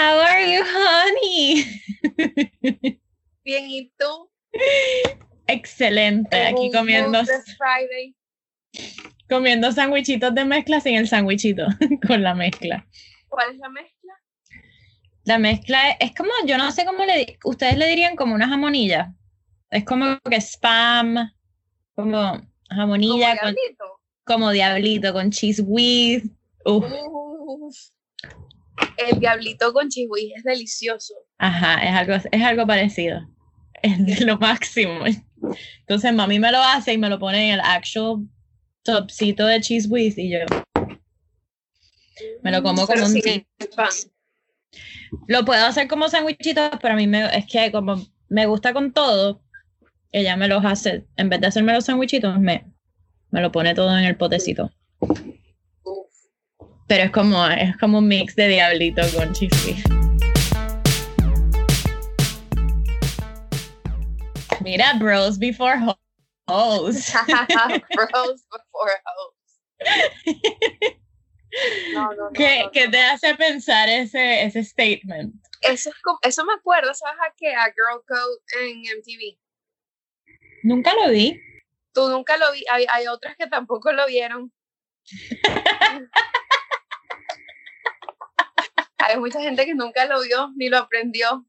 How are you, honey? Bien, ¿y tú? Excelente, En aquí comiendo, Friday. comiendo sandwichitos de mezcla sin el sandwichito, con la mezcla. ¿Cuál es la mezcla? La mezcla es, es como, yo no sé cómo le, ustedes le dirían como una jamonilla. Es como que spam, como ¿Como jamonilla, con- diablito? como diablito, con cheese. Uf, Uf. El diablito con chihuahua es delicioso. ajá, es algo, es algo parecido. Es de lo máximo. Entonces mami me lo hace y me lo pone en el actual topcito de cheese whiz y yo me lo como Pero como un sin el pan. Lo puedo hacer como sandwichitos, pero a mí me, es que como me gusta con todo, ella me los hace, en vez de hacerme los sandwichitos, me, me lo pone todo en el potecito. Pero es como, es como un mix de diablito con cheesy. Mira, bros before ho- hoes. Bros before hoes. No, no, no, ¿Qué, te hace pensar ese, ese statement? Eso, es como, eso me acuerdo, ¿sabes a qué? A Girl Code en MTV. Nunca lo vi. Tú nunca lo vi, hay, hay otras que tampoco lo vieron. hay mucha gente que nunca lo vio ni lo aprendió.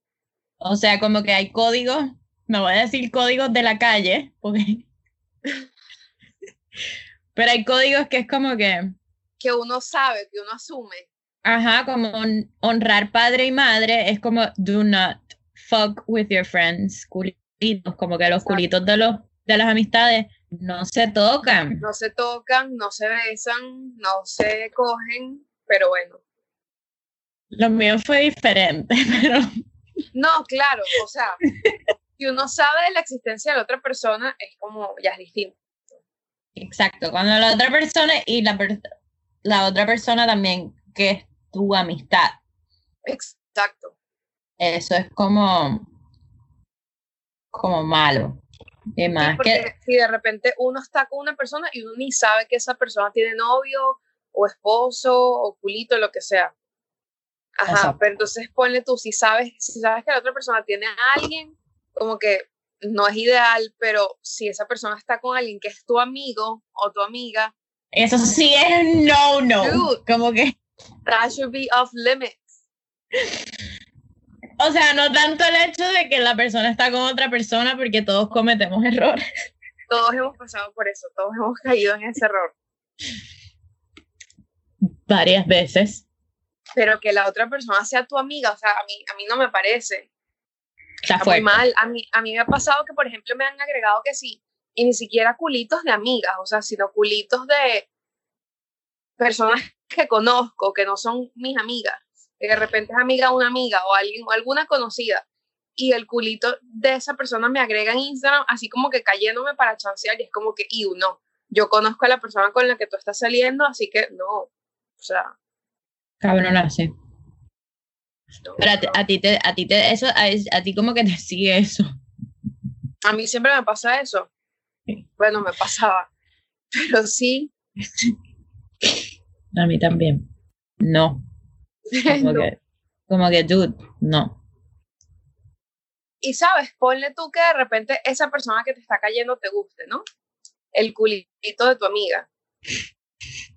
O sea, como que hay códigos, no voy a decir códigos de la calle, porque... Pero hay códigos que es como que, Que uno sabe, que uno asume. ajá, como hon- honrar padre y madre, es como do not fuck with your friends, culitos, como que los Exacto. culitos de los de las amistades no se tocan. No se tocan, no se besan, no se cogen, pero bueno. Lo mío fue diferente, pero No, claro, o sea, si uno sabe de la existencia de la otra persona, es como, ya es distinto. exacto, cuando la otra persona y la, per- la otra persona también, que es tu amistad, Exacto. eso es como, como malo. Y Sí, más que, si de repente uno está con una persona y uno ni sabe que esa persona tiene novio o esposo o culito, lo que sea. Ajá, Exacto. pero entonces ponle tú, si sabes, si sabes que la otra persona tiene a alguien, como que no es ideal, pero si esa persona está con alguien que es tu amigo o tu amiga, eso sí es no, no. Dude. Como que, that should be off limits. o sea, no tanto el hecho de que la persona está con otra persona, porque todos cometemos errores. Todos hemos pasado por eso, todos hemos caído en ese error. Varias veces. Pero que la otra persona sea tu amiga, o sea, a mí, a mí no me parece. Está Está muy mal. A mí, a mí me ha pasado que, por ejemplo, me han agregado que sí, y ni siquiera culitos de amigas, o sea, sino culitos de personas que conozco, que no son mis amigas, que de repente es amiga de una amiga o alguien o alguna conocida, y el culito de esa persona me agrega en Instagram, así como que cayéndome para chancear, y es como que, y no, yo conozco a la persona con la que tú estás saliendo, así que no, o sea, No, Pero a, ti- no. a ti te, a ti te, eso, a, a ti como que te sigue eso. A mí siempre me pasa eso. Bueno, me pasaba. Pero sí. A mí también. No. Como no. que, como que, dude, no. Y sabes, ponle tú que de repente esa persona que te está cayendo te guste, ¿no? El culito de tu amiga.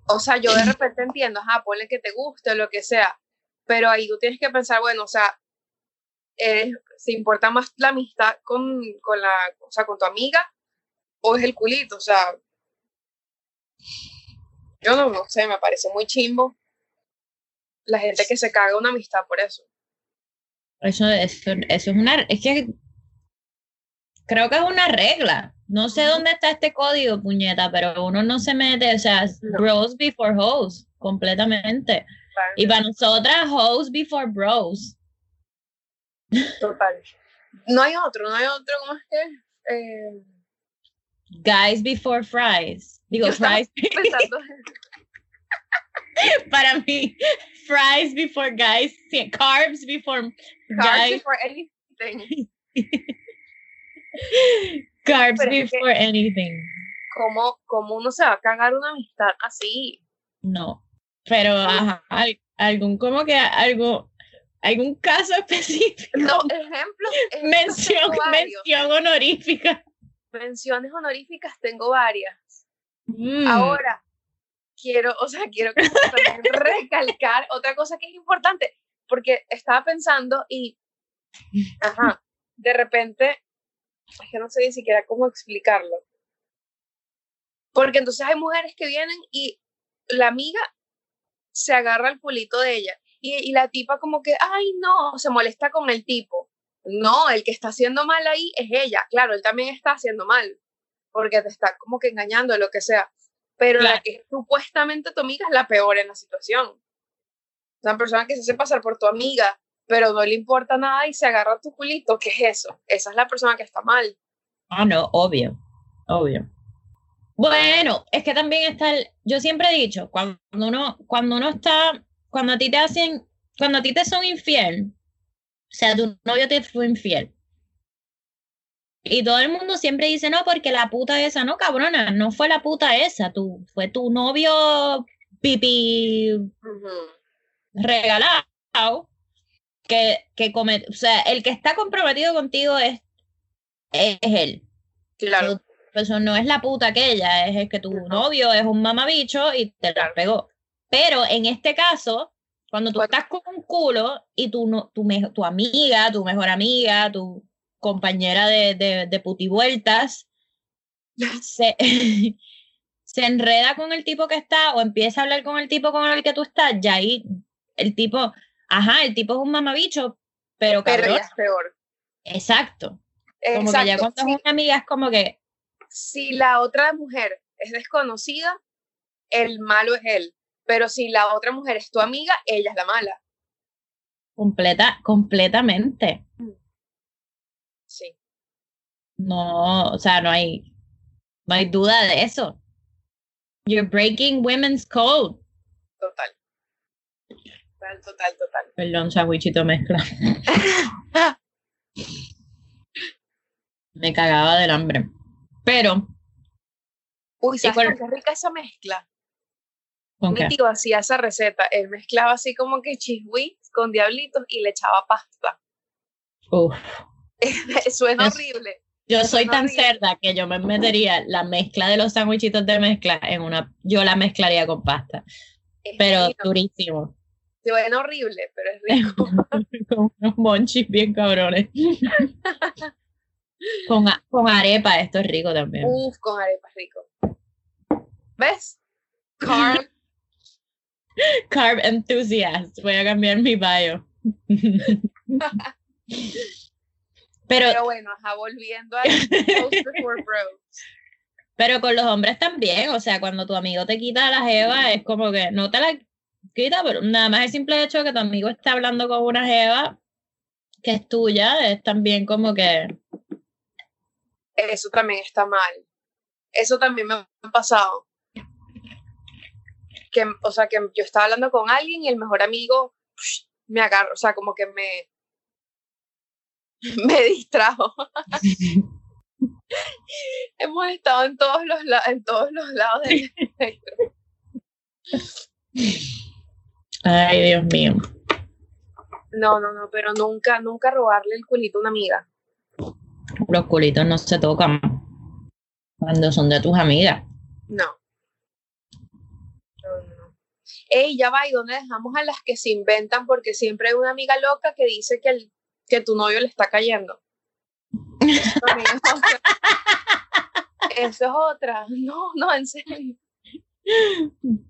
O sea, yo de repente entiendo, ajá, ponle que te guste o lo que sea. Pero ahí tú tienes que pensar, bueno, o sea, eh, ¿se importa más la amistad con, con la, o sea, con tu amiga o es el culito? O sea, yo no, no sé, me parece muy chimbo la gente que se caga una amistad por eso. Eso, eso, eso es una, es que creo que es una regla. No sé dónde está este código, puñeta, pero uno no se mete, o sea, No. bros before hoes, completamente. Y para nosotras, hoes before bros. Total. No hay otro, no hay otro, ¿cómo es que? Eh, Guys before fries. Digo, Yo fries, para mí, fries before guys, carbs before carbs before anything. carbs Pero es que- before anything. ¿Cómo, ¿Cómo uno se va a cagar una amistad así? No, pero ajá, al- algún como que algo, ¿Algún caso específico? No, ejemplo. mención, mención honorífica. Menciones honoríficas tengo varias. Mm. Ahora, quiero, o sea, quiero recalcar otra cosa que es importante, porque estaba pensando y, ajá, de repente, es que no sé ni siquiera cómo explicarlo. Porque entonces hay mujeres que vienen y la amiga se agarra el pulito de ella y, la tipa como que, ay, no, se molesta con el tipo. No, el que está haciendo mal ahí es ella. Claro, él también está haciendo mal, porque te está como que engañando, lo que sea. Pero la que supuestamente tu amiga es la peor en la situación. Una persona que se hace pasar por tu amiga, pero no le importa nada y se agarra tu culito, ¿qué es eso? Esa es la persona que está mal. Ah, no, obvio, obvio. Bueno, es que también está el, yo siempre he dicho, cuando uno, cuando uno está cuando a ti te hacen, cuando a ti te son infiel, o sea, tu novio te fue infiel. Y todo el mundo siempre dice, no, porque la puta esa, no, cabrona, no fue la puta esa, tú, fue tu novio pipi regalado, que, que come, o sea, el que está comprometido contigo es, es, él. Claro. Eso no es la puta aquella, es el que tu novio es un mamabicho y te la pegó. Pero en este caso, cuando tú estás con un culo y tu, tu, tu amiga, tu mejor amiga, tu compañera de, de, de putivueltas, se, se enreda con el tipo que está o empieza a hablar con el tipo con el que tú estás, ya ahí el tipo, ajá, el tipo es un mamabicho, pero Pero ya es peor. Exacto. Como que ya cuando es una amiga es como que... Si la otra mujer es desconocida, el malo es él. Pero si la otra mujer es tu amiga, ella es la mala. Completa, completamente. Sí. No, o sea, no hay, no hay duda de eso. You're breaking women's code. Total. Total, total, total. Perdón, sandwichito mezcla. Me cagaba del hambre. Pero. Uy, ¿sabes qué rica esa mezcla? Mi tío hacía esa receta. Él mezclaba así como que chiswis con diablitos y le echaba pasta. Uf. Suena horrible. Yo soy tan cerda que yo me metería la mezcla de los sándwichitos de mezcla en una. Yo la mezclaría con pasta. pero durísimo. Suena horrible, pero es rico. con unos monchis bien cabrones. con, con arepa, esto es rico también. Uf, con arepa es rico. ¿Ves? Carl Carb enthusiast. Voy a cambiar mi bio. Pero, bueno, ajá, volviendo a Pero con los hombres también, o sea, cuando tu amigo te quita la jeva, es como que no te la quita, pero nada más el simple hecho de que tu amigo esté hablando con una jeva que es tuya, es también como que... Eso también está mal. Eso también me ha pasado que, o sea, que yo estaba hablando con alguien y el mejor amigo me agarró, o sea, como que me, me distrajo. Hemos estado en todos los, en todos los lados del espectro. Ay, Dios mío. No, no, no, pero nunca, nunca robarle el culito a una amiga. Los culitos no se tocan cuando son de tus amigas. No hey, ya va, ¿y dónde dejamos a las que se inventan? Porque siempre hay una amiga loca que dice que, el, que tu novio le está cayendo. Eso es otra. No, no, en serio.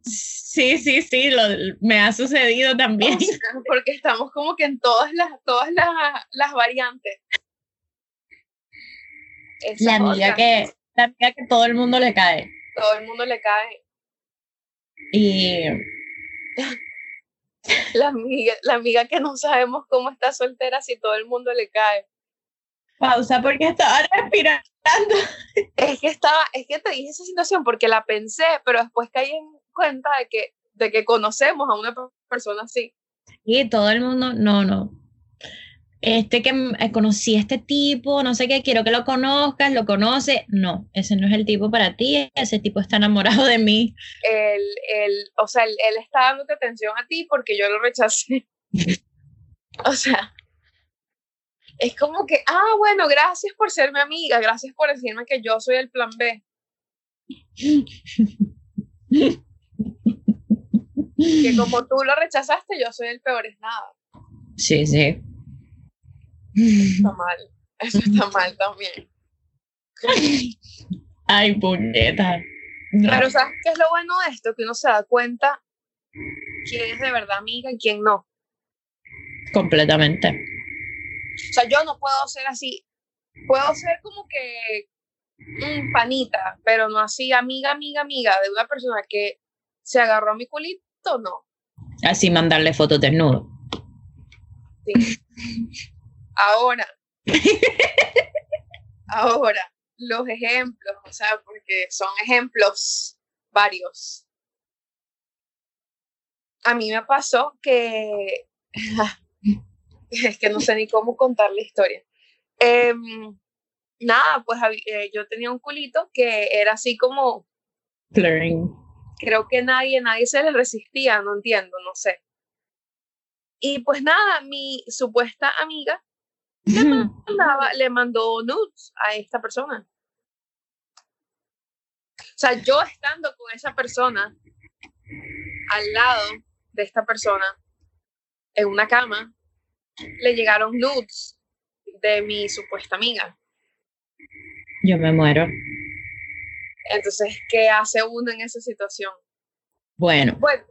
Sí, sí, sí, lo, me ha sucedido también. porque estamos como que en todas las, todas las, las variantes. la amiga, que, la amiga que todo el mundo le cae. Todo el mundo le cae. Y la amiga, la amiga que no sabemos cómo está soltera si todo el mundo le cae. Pausa porque estaba respirando. Es que estaba, es que te dije esa situación porque la pensé, pero después caí en cuenta de que, de que conocemos a una persona así. Y todo el mundo, no, no, este que eh, conocí a este tipo, no sé qué, quiero que lo conozcas, lo conoce. No, ese no es el tipo para ti, ese tipo está enamorado de mí. El, el, o sea, él, está dándote atención a ti porque yo lo rechacé. O sea, es como que, ah, bueno, gracias por ser mi amiga, gracias por decirme que yo soy el plan B. que como tú lo rechazaste, yo soy el peor es nada. Sí, sí. Está mal. Eso está mal también. Ay, puñeta. Pero ¿sabes qué es lo bueno de esto? Que uno se da cuenta quién es de verdad amiga y quién no. Completamente. O sea, yo no puedo ser así. Puedo ser como que un panita, pero no así amiga, amiga, amiga de una persona que se agarró a mi culito, no. Así mandarle fotos desnudo. Sí. Ahora. ahora, los ejemplos, o sea, porque son ejemplos varios. A mí me pasó que es que no sé ni cómo contar la historia. Em, nada, pues eh, yo tenía un culito que era así como... Creo que nadie, nadie se le resistía, no entiendo, no sé. Y pues nada, mi supuesta amiga le, mandaba, le mandó nudes a esta persona. O sea, yo estando con esa persona al lado de esta persona en una cama, le llegaron nudes de mi supuesta amiga. Yo me muero. Entonces, ¿qué hace uno en esa situación? Bueno. Bueno,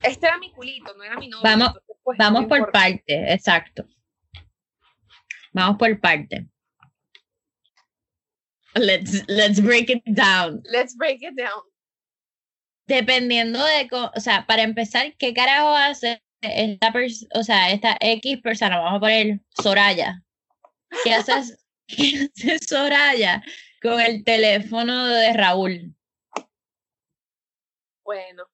este era mi culito, no era mi novio. Vamos, pues, vamos por parte, exacto. Vamos por parte. Let's, let's break it down. Let's break it down. Dependiendo de, o sea, para empezar, ¿qué carajo hace esta persona, o sea, esta X persona, vamos a poner Soraya. ¿Qué haces, ¿qué hace Soraya con el teléfono de Raúl? Bueno.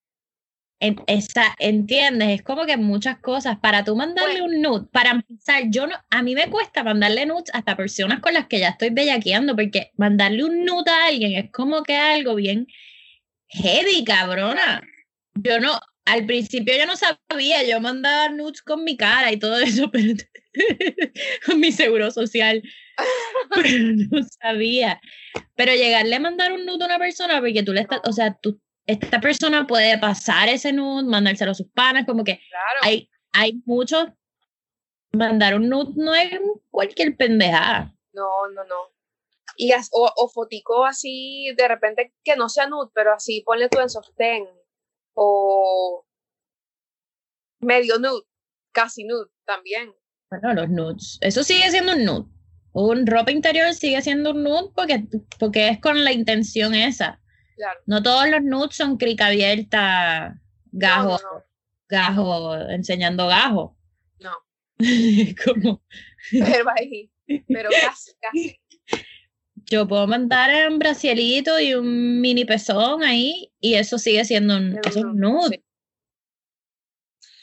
En, esa, ¿Entiendes? Es como que muchas cosas. Para tú mandarle un nude, para empezar, yo no, a mí me cuesta mandarle nudes hasta personas con las que ya estoy bellaqueando, porque mandarle un nude a alguien es como que algo bien heavy, cabrona. Yo no, al principio yo no sabía, yo mandaba nudes con mi cara y todo eso, pero con mi seguro social. pero no sabía. Pero llegarle a mandar un nude a una persona, porque tú le estás, o sea, tú, esta persona puede pasar ese nude, mandárselo a sus panas, como que hay, hay muchos. Mandar un nude no es cualquier pendejada. No, no, no. Y o, o fotico así, de repente que no sea nude, pero así ponle tú en sostén o medio nude, casi nude también. Bueno, los nudes. Eso sigue siendo un nude. Un ropa interior sigue siendo un nude porque, porque es con la intención esa. Claro. No todos los nudes son crica abierta, gajo, gajo, enseñando gajo. No. Como... Pero ahí, pero casi, casi yo puedo mandar un bracielito y un mini pezón ahí y eso sigue siendo un, nude.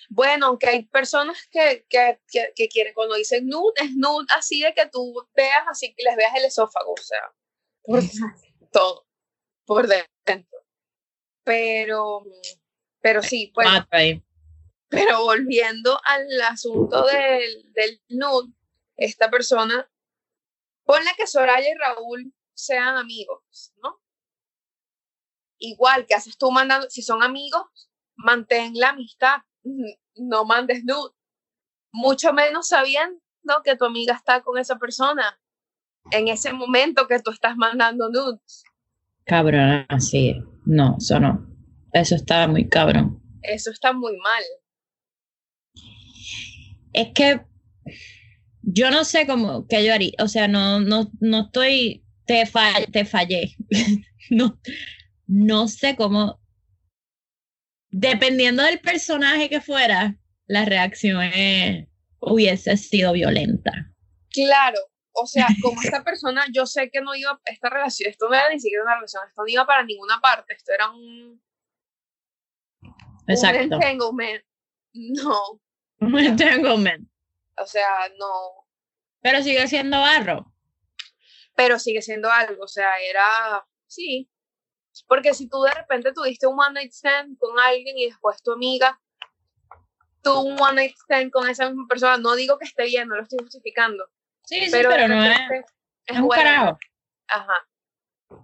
Bueno, aunque hay personas que, que, que, quieren, cuando dicen nude, es nude así de que tú veas, así que les veas el esófago, o sea, por todo, por dentro. Pero, pero sí, pues. Pero volviendo al asunto del, del nude, esta persona Ponle que Soraya y Raúl sean amigos, ¿no? Igual que haces tú mandando, si son amigos, mantén la amistad, no mandes nude. Mucho menos sabiendo que tu amiga está con esa persona en ese momento que tú estás mandando nudes. Cabrón, así. No, eso no. Eso está muy cabrón. Eso está muy mal. Es que yo no sé cómo que yo haría, o sea, no, no, no estoy, te, te fallé, no, no sé cómo, dependiendo del personaje que fuera, la reacción hubiese sido violenta. Claro, o sea, como esta persona, yo sé que no iba, esta relación, esto no era ni siquiera una relación, esto no iba para ninguna parte, esto era un... Exacto. Un entanglement. No. Un entanglement. O sea, no. Pero sigue siendo barro. Pero sigue siendo algo, o sea, era, sí. Porque si tú de repente tuviste un one night stand con alguien y después tu amiga tuvo un one night stand con esa misma persona. No digo que esté bien, no lo estoy justificando. Sí, sí, pero, no es, es un bueno. carajo. Ajá.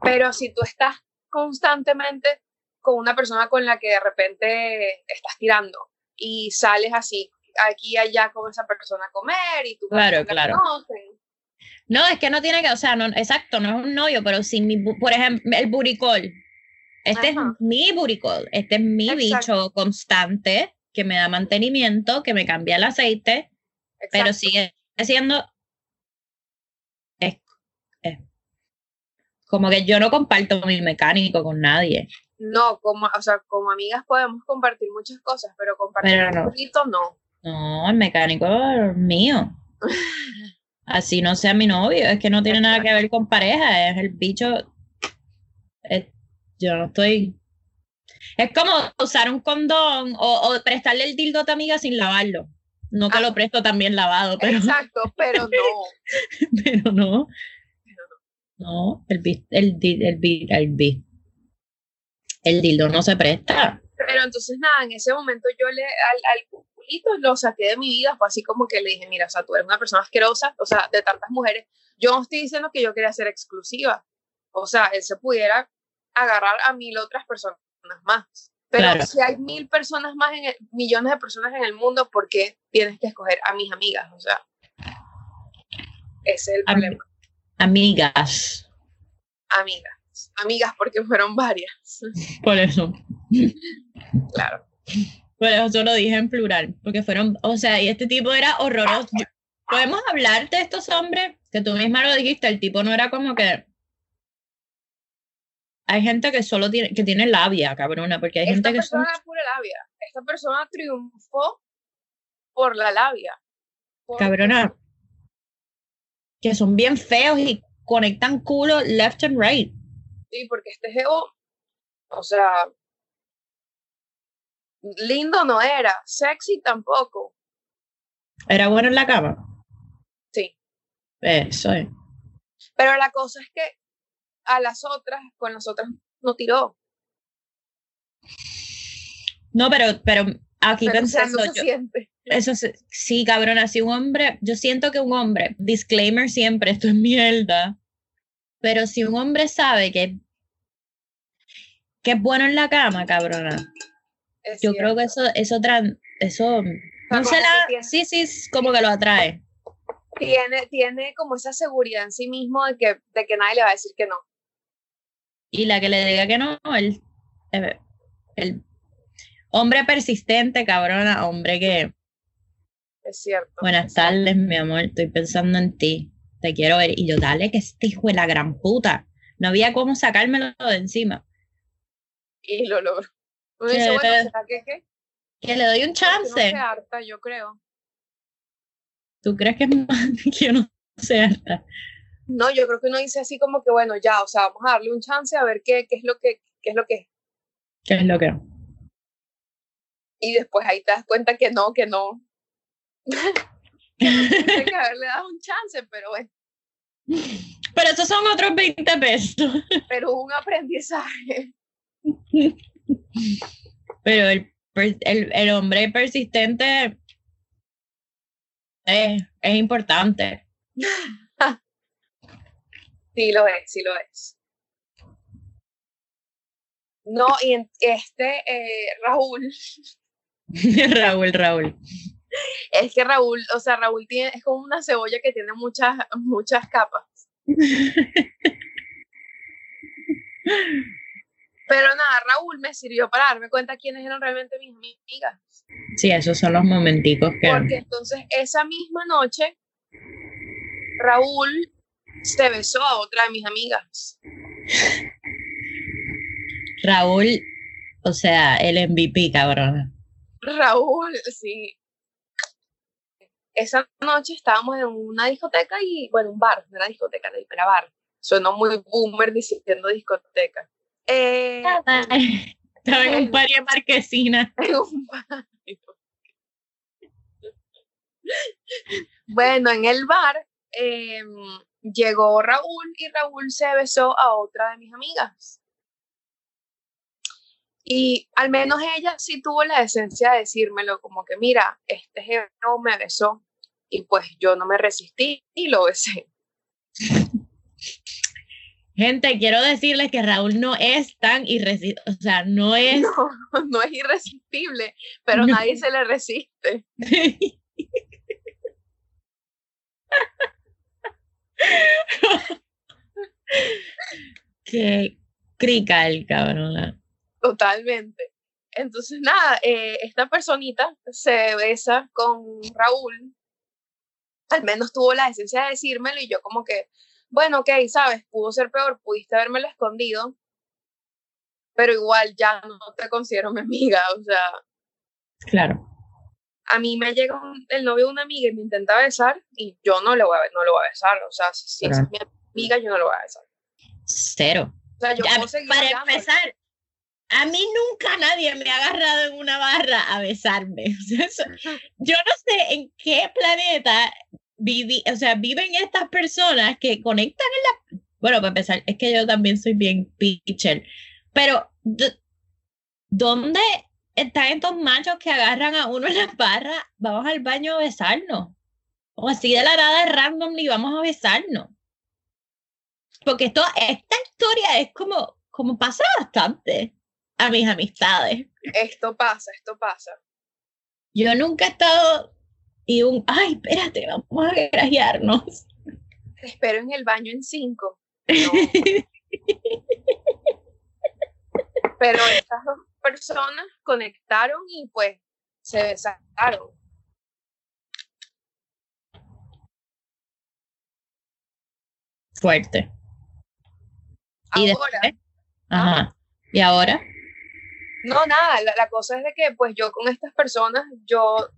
Pero si tú estás constantemente con una persona con la que de repente estás tirando y sales así aquí y allá con esa persona a comer y tú Claro, la claro. conocen, No, es que no tiene que, o sea, no, exacto, no es un novio, pero si mi, por ejemplo, el buricol. Este Ajá. es mi buricol, este es mi Exacto. bicho constante que me da mantenimiento, que me cambia el aceite, pero sigue siendo. Es, es- como que yo no comparto mi mecánico con nadie. No, como, o sea, como amigas podemos compartir muchas cosas, pero compartir Pero un poquito no. No, el mecánico es mío. Así no sea mi novio, es que no tiene nada que ver con pareja, es el bicho. es- yo no estoy. Es como usar un condón o, o prestarle el dildo a tu amiga sin lavarlo. No que Ah. lo presto también lavado, pero, Exacto, pero no. pero no. No, el el el el el dildo no se presta. Pero entonces nada, en ese momento yo le al, al culito lo saqué de mi vida, fue así como que le dije, mira, o sea, tú eres una persona asquerosa, o sea, de tantas mujeres. Yo no estoy diciendo que yo quería ser exclusiva. O sea, él se pudiera agarrar a mil otras personas más. Pero Claro. si hay mil personas más, en el- millones de personas en el mundo, ¿por qué tienes que escoger a mis amigas? O sea, ese es el Am- problema. Amigas, Amigas. Amigas, porque fueron varias. por eso. Claro. Por eso lo dije en plural, porque fueron, o sea, y este tipo era horroroso. Yo- Podemos hablar de estos hombres, que tú misma lo dijiste, el tipo no era como que... Hay gente que solo tiene, que tiene labia, cabrona, porque hay Esta gente que son... persona era pura labia. Esta persona triunfó por la labia. Por- Cabrona. Que son bien feos y conectan culo left and right. Sí, porque este geo, o sea, lindo no era, sexy tampoco. Era bueno en la cama. Sí. Eso es. Pero la cosa es que a las otras, con las otras no tiró. No, pero, pero aquí Pero, pensando yo, siente. Eso se- sí, cabrona, si un hombre, yo siento que un hombre, disclaimer siempre, esto es mierda, pero si un hombre sabe que, que es bueno en la cama, cabrona, Es yo creo que eso, eso, eso, no que la, sí, sí, como que lo atrae. tiene, tiene como esa seguridad en sí mismo de que, de que nadie le va a decir que no. Y la que le diga que no, el, eh, el hombre persistente, cabrona, hombre que, Es cierto. buenas tardes, mi amor, estoy pensando en ti, te quiero ver, y yo, dale, que este hijo de la gran puta, no había cómo sacármelo de encima. Y lo logró. Uno dice, bueno, ¿será que qué? Que le doy un Que no chance. se harta, yo creo. ¿Tú crees que es más que yo no sé harta? No, yo creo que uno dice así como que, bueno, ya, o sea, vamos a darle un chance a ver qué, qué es lo que, qué es lo que es. ¿Qué es lo que? Y después ahí te das cuenta que no, que no. que no tienes que haberle dado un chance, pero bueno, Pero esos son otros 20 pesos. pero un aprendizaje. Pero el, el, el hombre persistente es, es importante. Sí lo es, sí lo es. No, y en- este, eh, Raúl, Raúl, Raúl. es que Raúl, o sea, Raúl tiene, es como una cebolla que tiene muchas, muchas capas. Pero nada, Raúl me sirvió para darme cuenta quiénes eran realmente mis amigas. Sí, esos son los momenticos que... Porque entonces esa misma noche, Raúl se besó a otra de mis amigas. Raúl, o sea, el MVP, cabrona. Raúl, sí. Esa noche estábamos en una discoteca y, bueno, un bar, no era discoteca, era bar. Suenó muy boomer diciendo discoteca. Eh, Estaba en un de marquesina. en un bar. Bueno, en el bar eh, llegó Raúl y Raúl se besó a otra de mis amigas. Y al menos ella sí tuvo la decencia de decírmelo, como que mira, este geo me besó y pues yo no me resistí y lo besé. Gente, quiero decirles que Raúl no es tan irresistible, o sea, no es... No, no es irresistible, pero nadie se le resiste. Qué crica el cabrón. Totalmente. Entonces, nada, eh, esta personita se besa con Raúl. Al menos tuvo la esencia de decírmelo y yo como que, bueno, ok, sabes, pudo ser peor, pudiste habérmelo escondido, pero igual ya no te considero mi amiga, o sea. Claro. A mí me llega el novio de una amiga y me intenta besar y yo no, le voy a, no lo voy a besar, o sea, si, es mi amiga, yo no lo voy a besar. Cero. O sea, yo para empezar, a mí nunca nadie me ha agarrado en una barra a besarme. yo no sé en qué planeta viví, o sea, viven estas personas que conectan en la... Bueno, para empezar, es que yo también soy bien pitcher, pero ¿dónde están estos machos que agarran a uno en la barra? Vamos al baño a besarnos. O así de la nada random y vamos a besarnos. Porque esto, esta historia es como, como pasa bastante a mis amistades. Esto pasa, esto pasa. Yo nunca he estado y un, ay, espérate, vamos a grajearnos. Te espero en el baño en cinco. Pero estas dos personas conectaron y pues se besaron. Fuerte. ¿Y ahora? Ajá. ¿Y ahora? No, nada, la, la, cosa es de que pues yo con estas personas, yo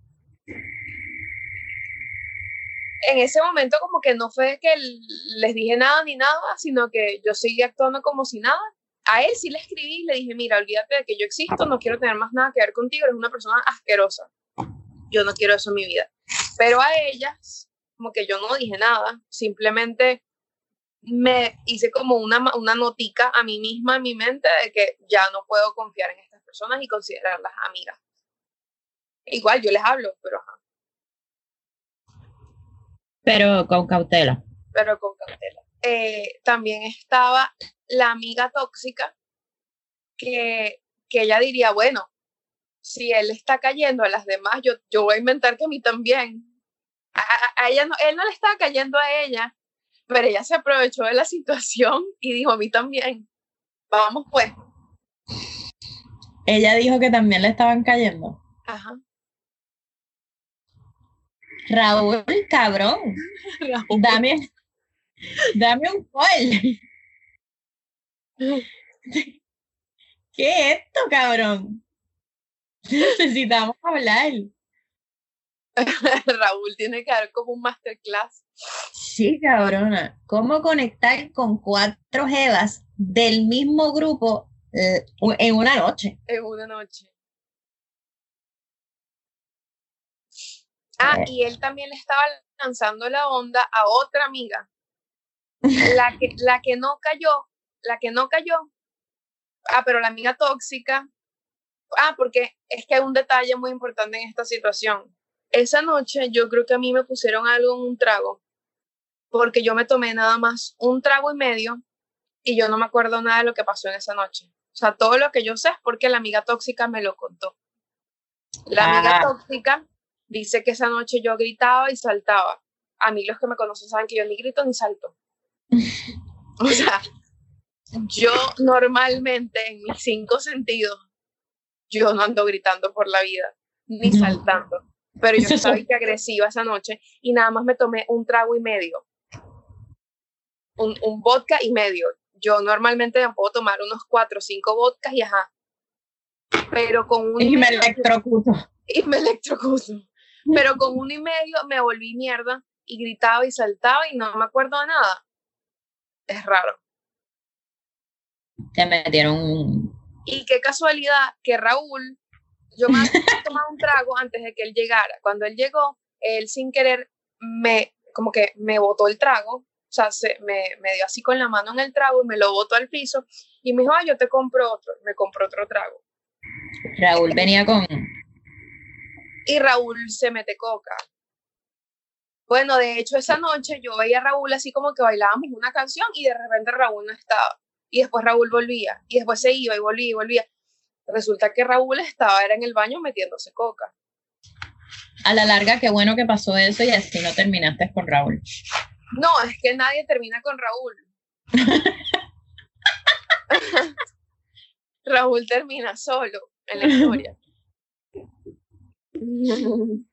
en ese momento como que no fue que les dije nada ni nada, sino que yo seguí actuando como si nada. A él sí le escribí y le dije, mira, olvídate de que yo existo, no quiero tener más nada que ver contigo, eres una persona asquerosa. Yo no quiero eso en mi vida. Pero a ellas, como que yo no dije nada, simplemente me hice como una, una notica a mí misma en mi mente de que ya no puedo confiar en estas personas y considerarlas amigas. Igual yo les hablo, pero ajá. Pero con cautela. Pero con cautela. Eh, también estaba la amiga tóxica que, que ella diría, bueno, si él está cayendo a las demás, yo, yo voy a inventar que a mí también. A, ella no, él no le estaba cayendo a ella, pero ella se aprovechó de la situación y dijo, a mí también. Vamos pues. Ella dijo que también le estaban cayendo. Ajá. Raúl, cabrón. Dame, dame un call. ¿Qué es esto, cabrón? Necesitamos hablar. Raúl tiene que dar como un masterclass. Sí, cabrona. ¿Cómo conectar con cuatro jevas del mismo grupo eh, en una noche? En una noche. Ah, y él también le estaba lanzando la onda a otra amiga. La que, la que no cayó, la que no cayó. Ah, pero la amiga tóxica. Ah, porque es que hay un detalle muy importante en esta situación. Esa noche yo creo que a mí me pusieron algo en un trago, porque yo me tomé nada más un trago y medio y yo no me acuerdo nada de lo que pasó en esa noche. O sea, todo lo que yo sé es porque la amiga tóxica me lo contó. La amiga ah. tóxica Dice que esa noche yo gritaba y saltaba. A mí los que me conocen saben que yo ni grito ni salto. o sea, yo normalmente en mis cinco sentidos, yo no ando gritando por la vida, ni saltando. Pero yo estaba que agresiva esa noche y nada más me tomé un trago y medio. Un, un vodka y medio. Yo normalmente me puedo tomar unos cuatro o cinco vodkas y ajá. Pero con un... Y me electrocuto. Y me electrocuto. Pero con uno y medio me volví mierda y gritaba y saltaba y no me acuerdo de nada. Es raro. Te metieron Y qué casualidad que Raúl, yo me había tomado un trago antes de que él llegara. Cuando él llegó, él sin querer me, como que me botó el trago, o sea, se, me, me dio así con la mano en el trago y me lo botó al piso y me dijo, ah, yo te compro otro, me compró otro trago. Raúl venía con. Y Raúl se mete coca. Bueno, de hecho, esa noche yo veía a Raúl así como que bailábamos una canción y de repente Raúl no estaba. Y después Raúl volvía. Y después se iba y volvía y volvía. Resulta que Raúl estaba era en el baño metiéndose coca. A la larga, qué bueno que pasó eso y así no terminaste con Raúl. No, es que nadie termina con Raúl. Raúl termina solo en la historia.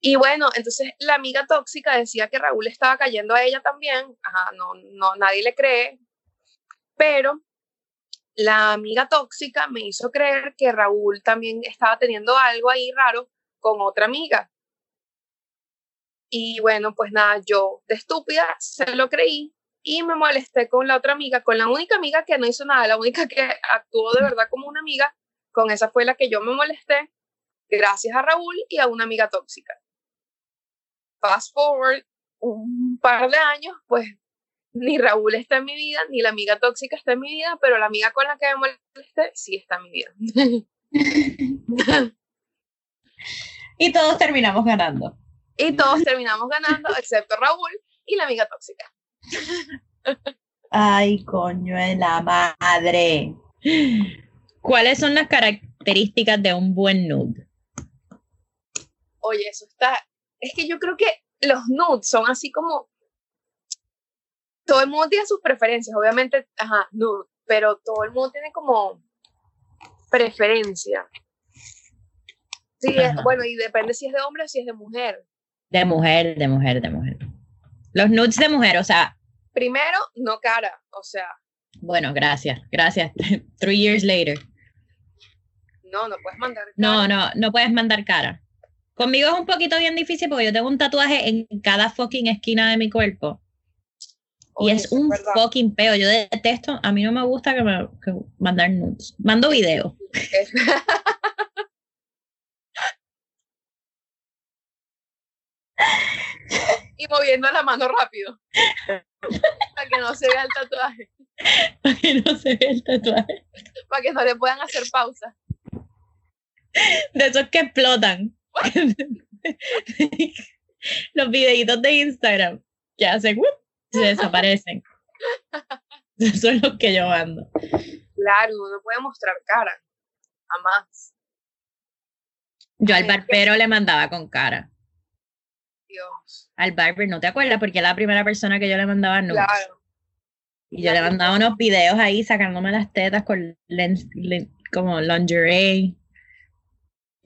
Y bueno, entonces la amiga tóxica decía que Raúl estaba cayendo a ella también. Ajá, no, no, nadie le cree. Pero la amiga tóxica me hizo creer que Raúl también estaba teniendo algo ahí raro con otra amiga. Y bueno, pues nada, yo de estúpida se lo creí y me molesté con la otra amiga, con la única amiga que no hizo nada, la única que actuó de verdad como una amiga, con esa fue la que yo me molesté, gracias a Raúl y a una amiga tóxica. Fast forward un par de años, pues ni Raúl está en mi vida, ni la amiga tóxica está en mi vida, pero la amiga con la que me molesté sí está en mi vida. y todos terminamos ganando. Y todos terminamos ganando, excepto Raúl y la amiga tóxica. Ay, coño de la madre. ¿Cuáles son las características de un buen nude? Oye, eso está. Es que yo creo que los nudes son así como. Todo el mundo tiene sus preferencias, obviamente, ajá, nude, pero todo el mundo tiene como preferencia. Sí, bueno, y depende si es de hombre o si es de mujer. De mujer, de mujer, de mujer. Los nudes de mujer, o sea. Primero, no cara, o sea. Bueno, gracias, gracias. Three years later. No, no puedes mandar cara. No, no, no puedes mandar cara. Conmigo es un poquito bien difícil porque yo tengo un tatuaje en cada fucking esquina de mi cuerpo. y es un fucking peo. Yo detesto, a mí no me gusta que me que mandar nudes. Mando videos. y moviendo la mano rápido. para que no se vea el tatuaje. Para que no se vea el tatuaje. Para que no le puedan hacer pausa. De esos que explotan. Los videitos de Instagram que hacen se desaparecen. Son los que yo mando. Claro, uno no puede mostrar cara. Jamás. Yo al barbero le mandaba con cara. Dios. Al barber, ¿no te acuerdas? Porque era la primera persona que yo le mandaba nudes. Claro. Y yo le mandaba unos videos ahí sacándome las tetas con lens, como lingerie.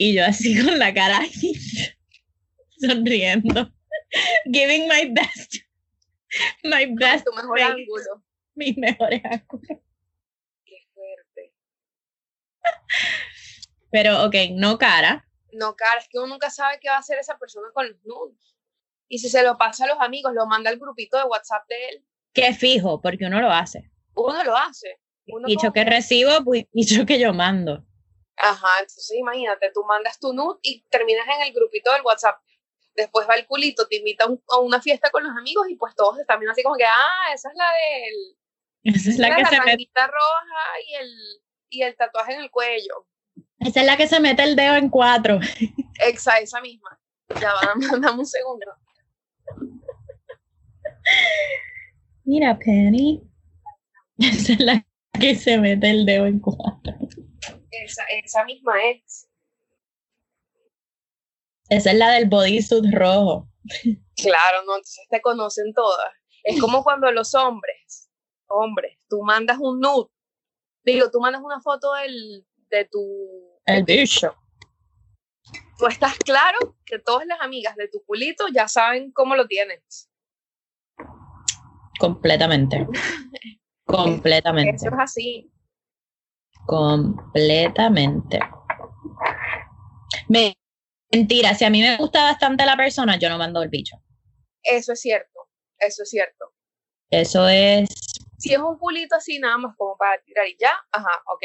Y yo así con la cara ahí, sonriendo. Giving my best. My best. Tu mejor ángulo. Mis mejores ángulos. Qué fuerte. Pero, ok, no cara. No cara, es que uno nunca sabe qué va a hacer esa persona con los nudes. Y si se lo pasa a los amigos, lo manda al grupito de WhatsApp de él. Qué fijo, porque uno lo hace. Uno lo hace. Uno dicho que recibo, pues dicho que yo mando. Ajá, entonces imagínate, tú mandas tu nude y terminas en el grupito del WhatsApp. Después va el culito, te invita a una fiesta con los amigos y pues todos están viendo así como que, ah, esa es la del... Esa es la, que la se mete... roja y el, y el tatuaje en el cuello. Esa es la que se mete el dedo en cuatro. Exa, esa misma. Ya va, dame un segundo. Mira, Penny. Esa es la que se mete el dedo en cuatro. Esa, esa misma es. Esa es la del bodysuit rojo. Claro, no, entonces te conocen todas. Es como cuando los hombres, hombres, tú mandas un nude, digo, tú mandas una foto del, de tu... El bicho. Tú estás claro que todas las amigas de tu culito ya saben cómo lo tienes. Completamente. Completamente. Eso es así. Completamente. Me, mentira, si a mí me gusta bastante la persona, yo no mando el bicho. Eso es cierto, eso es cierto. Eso es. Si es un culito así nada más como para tirar y ya, ajá, ok.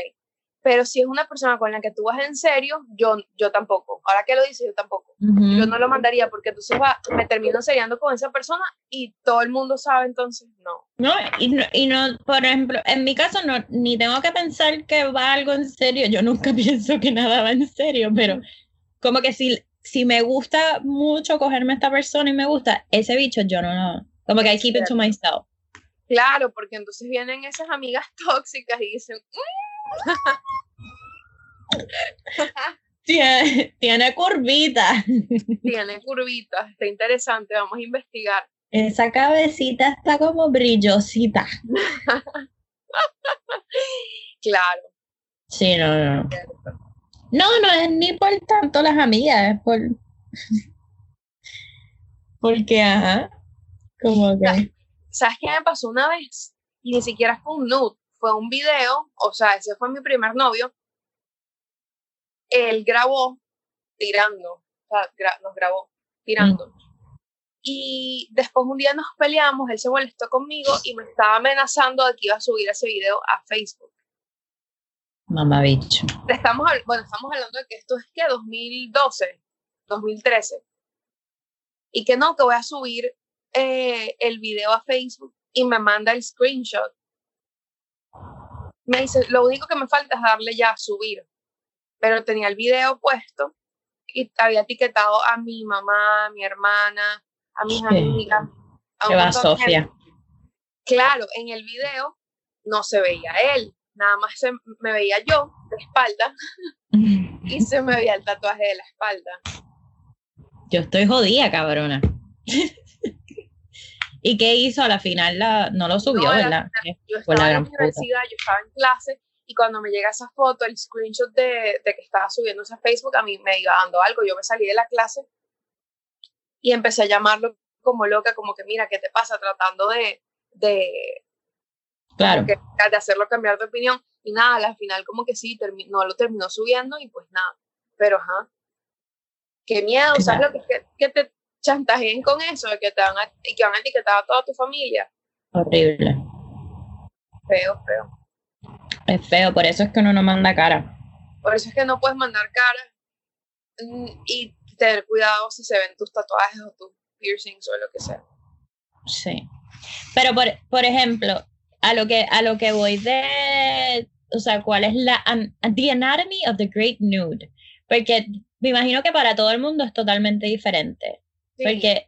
Pero si es una persona con la que tú vas en serio, yo, yo tampoco. Ahora que lo dices, yo tampoco. Uh -huh. Yo no lo mandaría porque entonces va, me termino seriando con esa persona y todo el mundo sabe, entonces no. No, y no, y no, por ejemplo, en mi caso no, ni tengo que pensar que va algo en serio, yo nunca pienso que nada va en serio, pero como que si, si me gusta mucho cogerme a esta persona y me gusta ese bicho, yo no, no, como que I keep it to myself. Claro, porque entonces vienen esas amigas tóxicas y dicen, tiene, tiene curvita. Tiene curvita, está interesante, vamos a investigar. Esa cabecita está como brillosita. claro. Sí, no, no. No, no es ni por tanto las amigas, es por. Porque, ajá. Como que. ¿Sabes qué me pasó una vez? Y ni siquiera fue un nude, fue un video, o sea, ese fue mi primer novio. Él grabó tirando, o sea, nos grabó tirando. Y después un día nos peleamos, él se molestó conmigo y me estaba amenazando de que iba a subir ese video a Facebook. Mamá bicho. Estamos, bueno, estamos hablando de que esto es que 2012, 2013. Y que no, que voy a subir eh, el video a Facebook y me manda el screenshot. Me dice, lo único que me falta es darle ya a subir. Pero tenía el video puesto y había etiquetado a mi mamá, a mi hermana, a mis amigas. A va Sofía. Claro, en el video no se veía él, nada más se, me veía yo de espalda y se me veía el tatuaje de la espalda. Yo estoy jodida, cabrona. ¿Y qué hizo? A la final la, no lo subió, ¿verdad? Yo estaba en la universidad, yo estaba en clase y cuando me llega esa foto, el screenshot de, de que estaba subiendo a Facebook, a mí me iba dando algo. Yo me salí de la clase y empecé a llamarlo como loca, como que mira, ¿qué te pasa? Tratando de, de, claro. de hacerlo cambiar de opinión. Y nada, al final como que sí, no lo terminó subiendo y pues nada. Pero ajá, qué miedo, ¿sabes lo que, que te chantajeen con eso, de que te van a, y que van a etiquetar a toda tu familia? Horrible. Feo, feo. Es feo, por eso es que uno no manda cara. Por eso es que no puedes mandar cara. Mm, y tener cuidado si se ven tus tatuajes o tus piercings o lo que sea. Sí. Pero por, por ejemplo, a lo que a lo que voy de, o sea, ¿cuál es la the anatomy of the great nude? Porque me imagino que para todo el mundo es totalmente diferente. Porque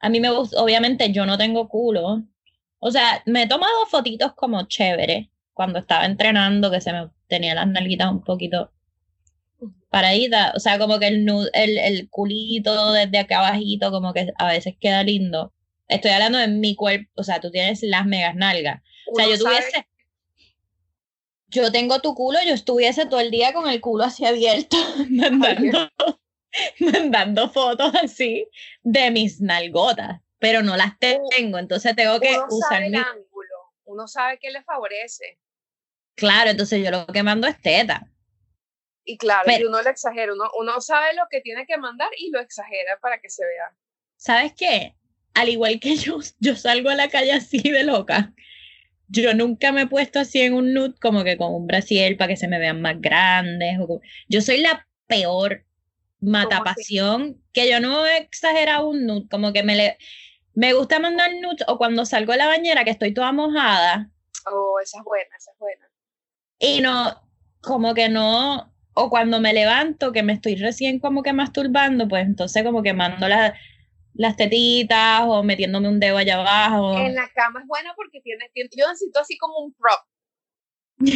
a mí me gusta, obviamente yo no tengo culo. O sea, me he tomado fotitos como chévere cuando estaba entrenando, que se me tenía las nalguitas un poquito paradita, o sea, como que el, el, el culito desde acá abajito, como que a veces queda lindo. Estoy hablando de mi cuerpo, o sea, tú tienes las megas nalgas. o sea, yo tuviese, yo tengo tu culo, yo estuviese todo el día con el culo así abierto, mandando, mandando fotos así de mis nalgotas, pero no las tengo, entonces tengo que usar mi... ángulo, uno sabe que le favorece. Claro, entonces yo lo que mando es teta. Y claro, y uno lo exagera, uno, uno sabe lo que tiene que mandar y lo exagera para que se vea. ¿Sabes qué? Al igual que yo, yo salgo a la calle así de loca. Yo nunca me he puesto así en un nude como que con un brasier para que se me vean más grandes. Yo soy la peor matapasión que yo no he exagerado un nude, como que me le, me gusta mandar nudes o cuando salgo a la bañera que estoy toda mojada. Oh, esa es buena, esa es buena. Y no, como que no, o cuando me levanto, que me estoy recién como que masturbando, pues entonces como que mando las tetitas o metiéndome un dedo allá abajo. En la cama es buena porque tiene, yo necesito así como un prop.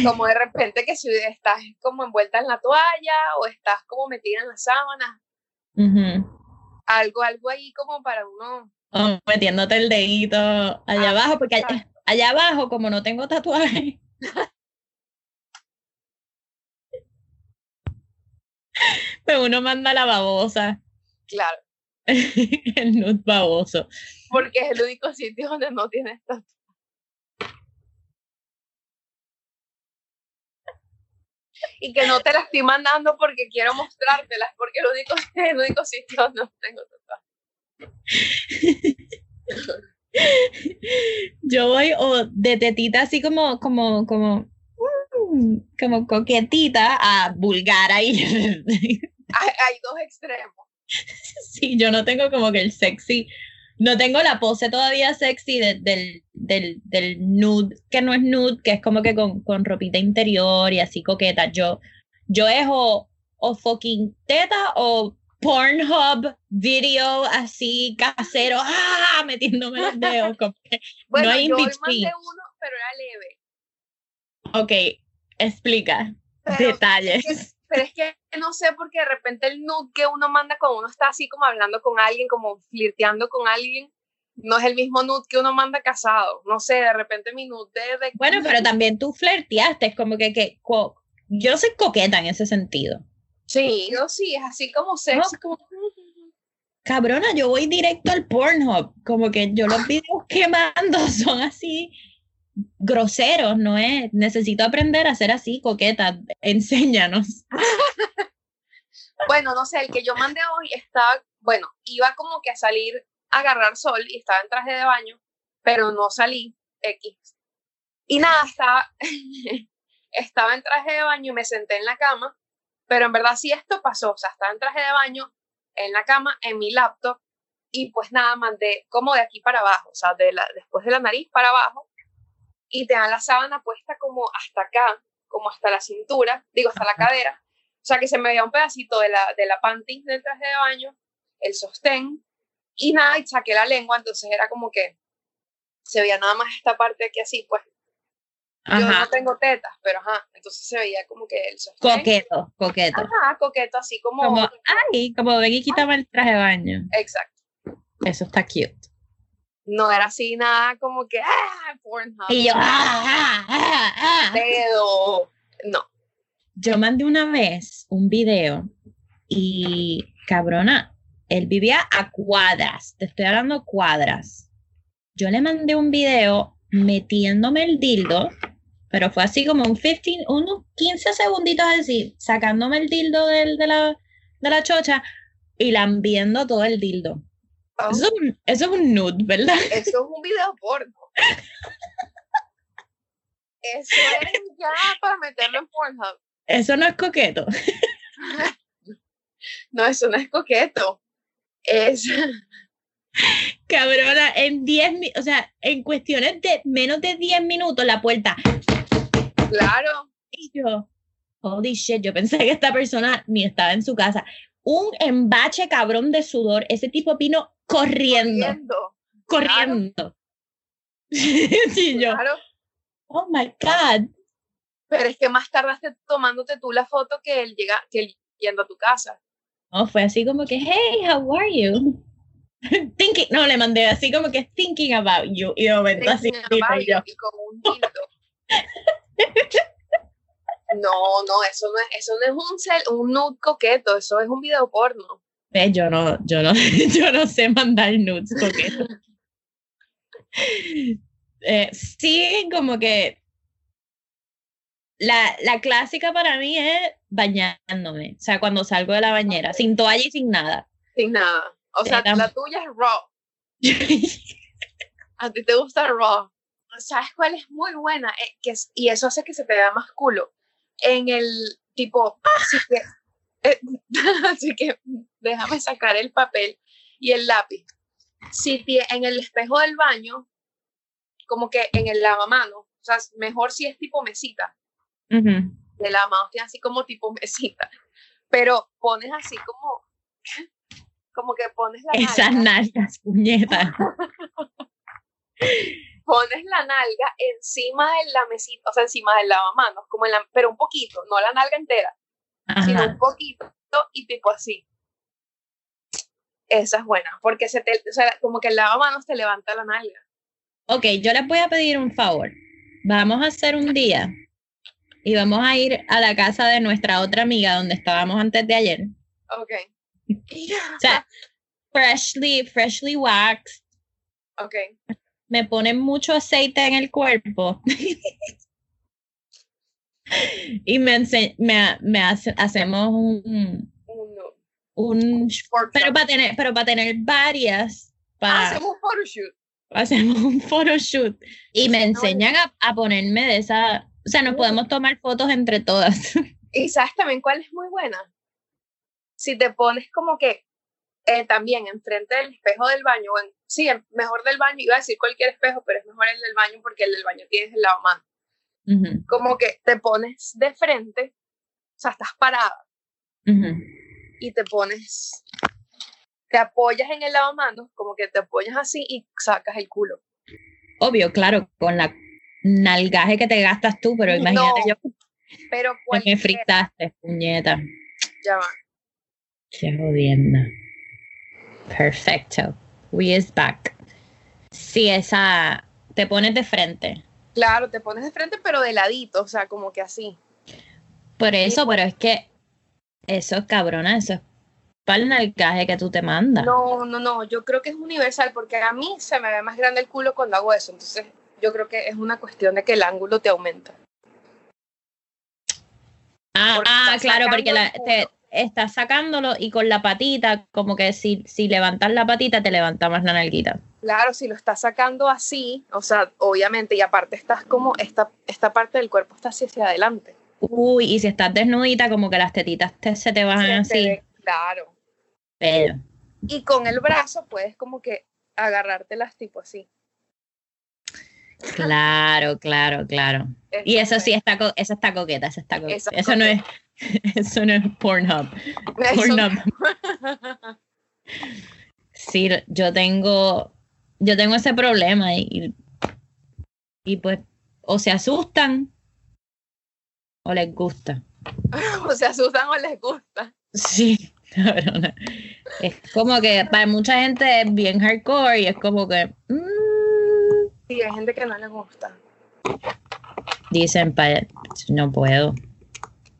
Como de repente que si estás como envuelta en la toalla o estás como metida en la sábana. Algo, algo ahí como para uno. O metiéndote el dedito allá ah, abajo, porque allá, abajo, como no tengo tatuaje. Pero uno manda la babosa. Claro. el nude baboso. Porque es el único sitio donde no tienes tatuaje. y que no te la estoy mandando porque quiero mostrártelas, porque el único, el único sitio donde no tengo tatuaje. Yo voy o de tetita así como, como, como como coquetita a vulgar ahí. hay, dos extremos. Sí, yo no tengo como que el sexy, no tengo la pose todavía sexy del, del, del, nude, que no es nude, que es como que con, con ropita interior y así coqueta. Yo, yo es o, o fucking teta o Pornhub video así casero, ¡ah! metiéndome los dedos. bueno, no hay yo mandé uno, pero era leve. Ok, explica detalles. Pero es que no sé porque de repente el nude que uno manda cuando uno está así como hablando con alguien, como flirteando con alguien, no es el mismo nude que uno manda casado. No sé, de repente mi nude de... bueno, pero también tú flirteaste, es como que, que yo soy coqueta en ese sentido. Sí, yo sí, es así como sexy, como... Cabrona, yo voy directo al Pornhub, como que yo los videos que mando son así groseros, ¿no es? Necesito aprender a ser así, coqueta, enséñanos. bueno, no sé, el que yo mandé hoy estaba, bueno, iba como que a salir a agarrar sol y estaba en traje de baño, pero no salí, X. Y nada, estaba, estaba en traje de baño y me senté en la cama pero en verdad sí esto pasó, o sea, estaba en traje de baño, en la cama, en mi laptop, y pues nada, mandé como de aquí para abajo, o sea, después de la nariz para abajo, y te dan la sábana puesta como hasta acá, como hasta la cintura, digo, hasta la cadera. O sea, que se me veía un pedacito de la, de la panty del traje de baño, el sostén, y nada, y saqué la lengua, entonces era como que se veía nada más esta parte aquí así, pues yo no tengo tetas, pero ajá, entonces se veía como que el sostén. Coqueto, coqueto. Ajá, coqueto, así como. Como, ay, como ven y quítame el traje de baño. Exacto. Eso está cute. No era así nada como que, ah, Pornhub. Y yo, ah, ah, ah, ah. Dedo. No. Yo mandé una vez un video y, cabrona, él vivía a cuadras, te estoy hablando cuadras. Yo le mandé un video metiéndome el dildo pero fue así como un 15, unos 15 segunditos así, sacándome el dildo del, de, la, de la chocha y lambiendo todo el dildo. Oh. Eso, es un nude, ¿verdad? Eso es un video porno. eso es ya para meterlo en Pornhub. Eso no es coqueto. no, eso no es coqueto. Es. Cabrona, en 10, o sea, en cuestiones de menos de 10 minutos la puerta Claro. Y yo, holy shit, yo pensé que esta persona ni estaba en su casa. Un embache cabrón de sudor, ese tipo vino corriendo. Corriendo. Corriendo. sí, yo. Claro. Oh my God. Pero es que más tardaste tomándote tú la foto que él llega, que él yendo a tu casa. No, fue así como que, hey, how are you? thinking, no, le mandé así como que thinking about you. Y de momento así, y yo. Y con un no, no, eso no es, eso no es un, cel, un nude coqueto, eso es un video porno. Yo no, yo no, yo no sé mandar nudes coquetos. Eh, sí, como que la, la clásica para mí es bañándome, o sea, cuando salgo de la bañera, sin toalla y sin nada. Sin nada. O sea, la tuya es raw. A ti te gusta raw. ¿sabes cuál es muy buena? Eh, que y eso hace que se te vea más culo. En el tipo, que, eh, así que déjame sacar el papel y el lápiz. Si en el espejo del baño, como que en el lavamano, o sea, mejor si es tipo mesita. De lavamanos tiene así como tipo mesita. Pero pones así como, como que pones la Esas nalgas, puñetas. pones la nalga encima de la mesita, o sea, encima del lavamanos, como en la, pero un poquito, no la nalga entera, sino un poquito y tipo así. Esa es buena, porque se te, o sea, como que el lavamanos te levanta la nalga. Ok, yo les voy a pedir un favor. Vamos a hacer un día y vamos a ir a la casa de nuestra otra amiga donde estábamos antes de ayer. Ok. o sea, freshly, freshly waxed. Ok me ponen mucho aceite en el cuerpo y me, me, me hacemos un, un pero para tener pero para tener varias para, hacemos un photoshoot hacemos un photoshoot y me enseñan a, a, ponerme de esa o sea nos podemos tomar fotos entre todas. Y sabes también cuál es muy buena si te pones como que eh, también enfrente del espejo del baño, bueno, sí, mejor del baño, iba a decir cualquier espejo, pero es mejor el del baño porque el del baño tienes el Como que te pones de frente, o sea, estás parada y te pones, te apoyas en el lavamanos, como que te apoyas así y sacas el culo. Obvio, claro, con la nalgaje que te gastas tú, pero imagínate yo. Pero me fritaste, puñeta. Ya va. Qué jodienda. Perfecto. We is back. Sí, esa. Te pones de frente. Claro, te pones de frente, pero de ladito, o sea, como que así. Por eso, pero es que eso es cabrona, eso es para el nalgaje que tú te mandas. No, no, no, yo creo que es universal porque a mí se me ve más grande el culo cuando hago eso, entonces yo creo que es una cuestión de que el ángulo te aumenta. Ah, ah claro, porque la, te, estás sacándolo y con la patita, como que si, si levantas la patita, te levanta más la nalguita. Claro, si lo estás sacando así, o sea, obviamente, y aparte estás como, esta, esta parte del cuerpo está así hacia adelante. Uy, y si estás desnudita, como que las tetitas se te bajan así. claro. Pero. Y con el brazo puedes como que agarrártelas tipo así. Claro, claro, claro. y eso sí está, eso está coqueta, eso está coqueta. Eso, no es, eso no es Pornhub. Pornhub. sí, yo tengo, yo tengo ese problema y, y pues o se asustan o les gusta. o se asustan o les gusta. Sí, cabrona. Es como que para mucha gente es bien hardcore y es como que. Mm, sí, hay gente que no le gusta. Dicen, no puedo.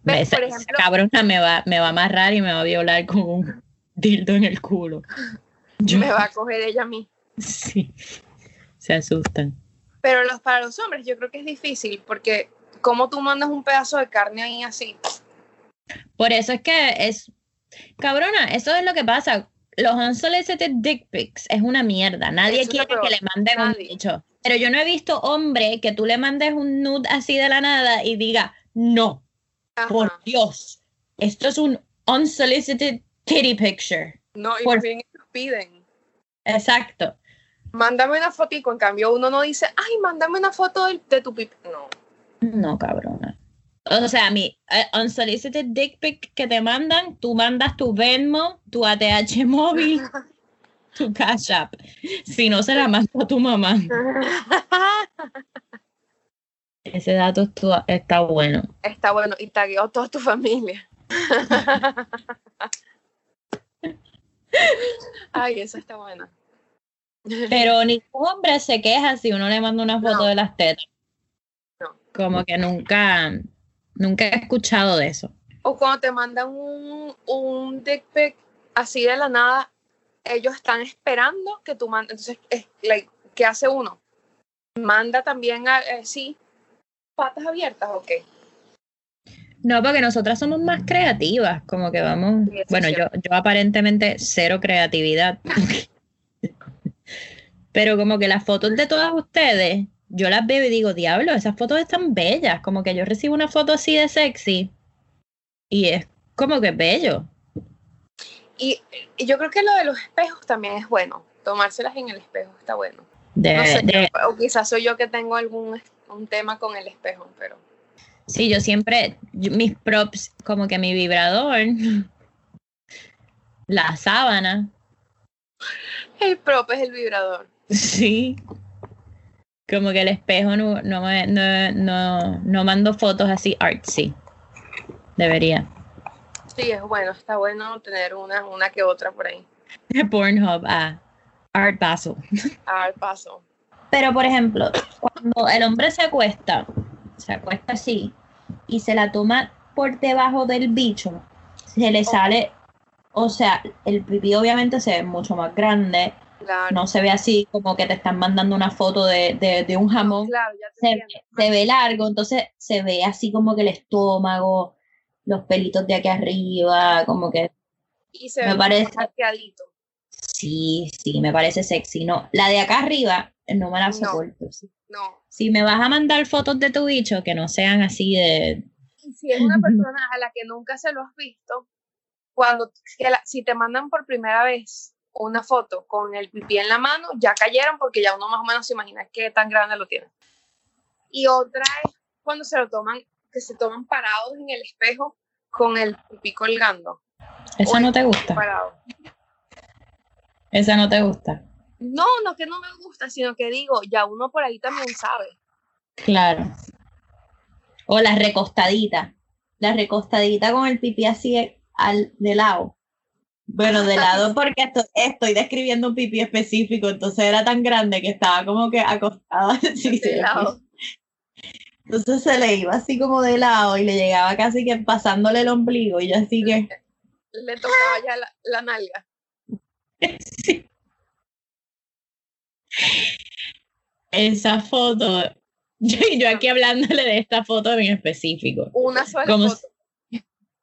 Esa, cabrona me va, me va a amarrar y me va a violar con un dildo en el culo. Yo, me va a coger ella a mí. Sí, se asustan. Pero los, para los hombres yo creo que es difícil porque ¿cómo tú mandas un pedazo de carne ahí así? Por eso es que es, cabrona, eso es lo que pasa. Los unsolicited dick pics es una mierda. Nadie quiere que le manden un bicho. Pero yo no he visto hombre que tú le mandes un nude así de la nada y diga, no, por Dios, esto es un unsolicited titty picture. No, y por bien piden. Exacto. Mándame una fotico, en cambio uno no dice, ay, mándame una foto de, de tu pipi. No. No, cabrona. O sea, mi uh, unsolicited dick pic que te mandan, tú mandas tu Venmo, tu ATH móvil, tu Cash App. Si no, se la manda a tu mamá. Ese dato está bueno. Está bueno y tagueó toda tu familia. Ay, eso está bueno. Pero ningún hombre se queja si uno le manda una foto de las tetas. Como que nunca, nunca he escuchado de eso. O cuando te mandan un, un dick pic así de la nada, ellos están esperando que tú mandes. Entonces, ¿qué hace uno? Manda también así, eh, patas abiertas o qué? No, porque nosotras somos más creativas, como que vamos. bueno, yo, yo aparentemente cero creatividad. Pero como que las fotos de todas ustedes yo las veo y digo, diablo, esas fotos están bellas. Como que yo recibo una foto así de sexy y es como que bello. Y, yo creo que lo de los espejos también es bueno. Tomárselas en el espejo está bueno. no sé, o quizás soy yo que tengo algún un tema con el espejo, pero. Sí, yo siempre, mis props, como que mi vibrador, la sábana. El prop es el vibrador. Sí, como que el espejo no, no, no, no mando fotos así artsy. Debería. Sí, es bueno, está bueno tener una, una que otra por ahí. Pornhub, ah, Art Paso. Art Paso. Pero, por ejemplo, cuando el hombre se acuesta, se acuesta así, y se la toma por debajo del bicho, se le sale, o sea, el pipí obviamente se ve mucho más grande, no se ve así como que te están mandando una foto de, un jamón. se, ve largo, entonces se ve así como que el estómago, los pelitos de aquí arriba, como que... Y se me ve parece... Saqueadito. Sí, sí, me parece sexy. No, la de acá arriba no me la soporto. No. Si me vas a mandar fotos de tu bicho, que no sean así de... Y si es una persona a la que nunca se lo has visto, cuando que la- si te mandan por primera vez una foto con el pipí en la mano, ya cayeron porque ya uno más o menos se imagina qué tan grande lo tiene. Y otra es cuando se lo toman, que se toman parados en el espejo con el pipí colgando. Esa no te gusta. Parado. Esa no te gusta. No, no que no me gusta, sino que digo, ya uno por ahí también sabe. Claro. O la recostadita. La recostadita con el pipí así al, de lado. Bueno, de lado porque esto- estoy describiendo un pipí específico, entonces era tan grande que estaba como que acostado así. De lado. Entonces se le iba así como de lado y le llegaba casi que pasándole el ombligo y así que... Le tocaba ya la, la nalga. Sí. Esa foto, yo, yo aquí hablándole de esta foto en específico. Una sola Como foto.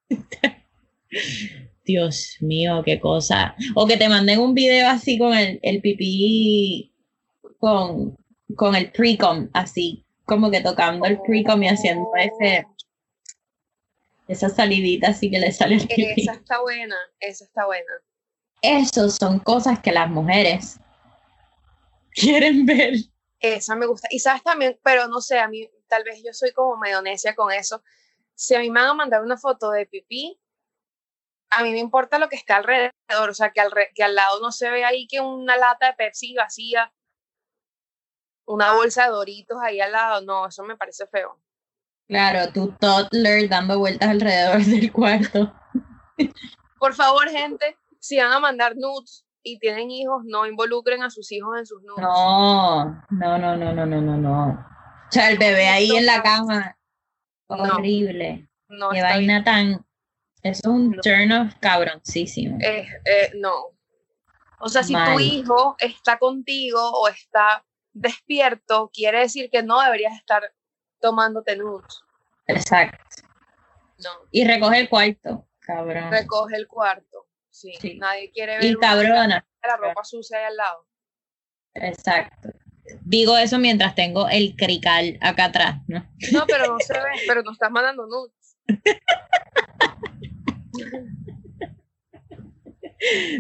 Dios mío, qué cosa. O que te manden un video así con el, el pipí, con, con el pre-com, así, como que tocando el pre-com y haciendo ese, esa salidita así que le sale el pipí. Esa está buena, esa está buena. Esas son cosas que las mujeres quieren ver. Esa me gusta. Y sabes también, pero no sé, a mí tal vez yo soy como medio necia con eso. Si a mí me van a mandar una foto de pipí, a mí me importa lo que está alrededor, o sea, que al, re- que al lado no se ve ahí que una lata de Pepsi vacía, una bolsa de Doritos ahí al lado, no, eso me parece feo. Claro, tu toddler dando vueltas alrededor del cuarto. Por favor, gente, si van a mandar nudes y tienen hijos, no involucren a sus hijos en sus nudes. No, no, no, no, no, no, no, no. O sea, el bebé ahí en la cama. Horrible. No Qué bien. vaina tan. Es un No. turn off cabroncísimo. Eh, eh, no. O sea, si tu hijo está contigo o está despierto, quiere decir que no deberías estar tomándote nudes. Exacto. No. Y recoge el cuarto, cabrón. Recoge el cuarto. Sí. Sí. Nadie quiere ver Y cabrona. la ropa sucia ahí al lado. Exacto. Digo eso mientras tengo el crical acá atrás, ¿no? No, pero no se ve, pero no estás mandando nudes.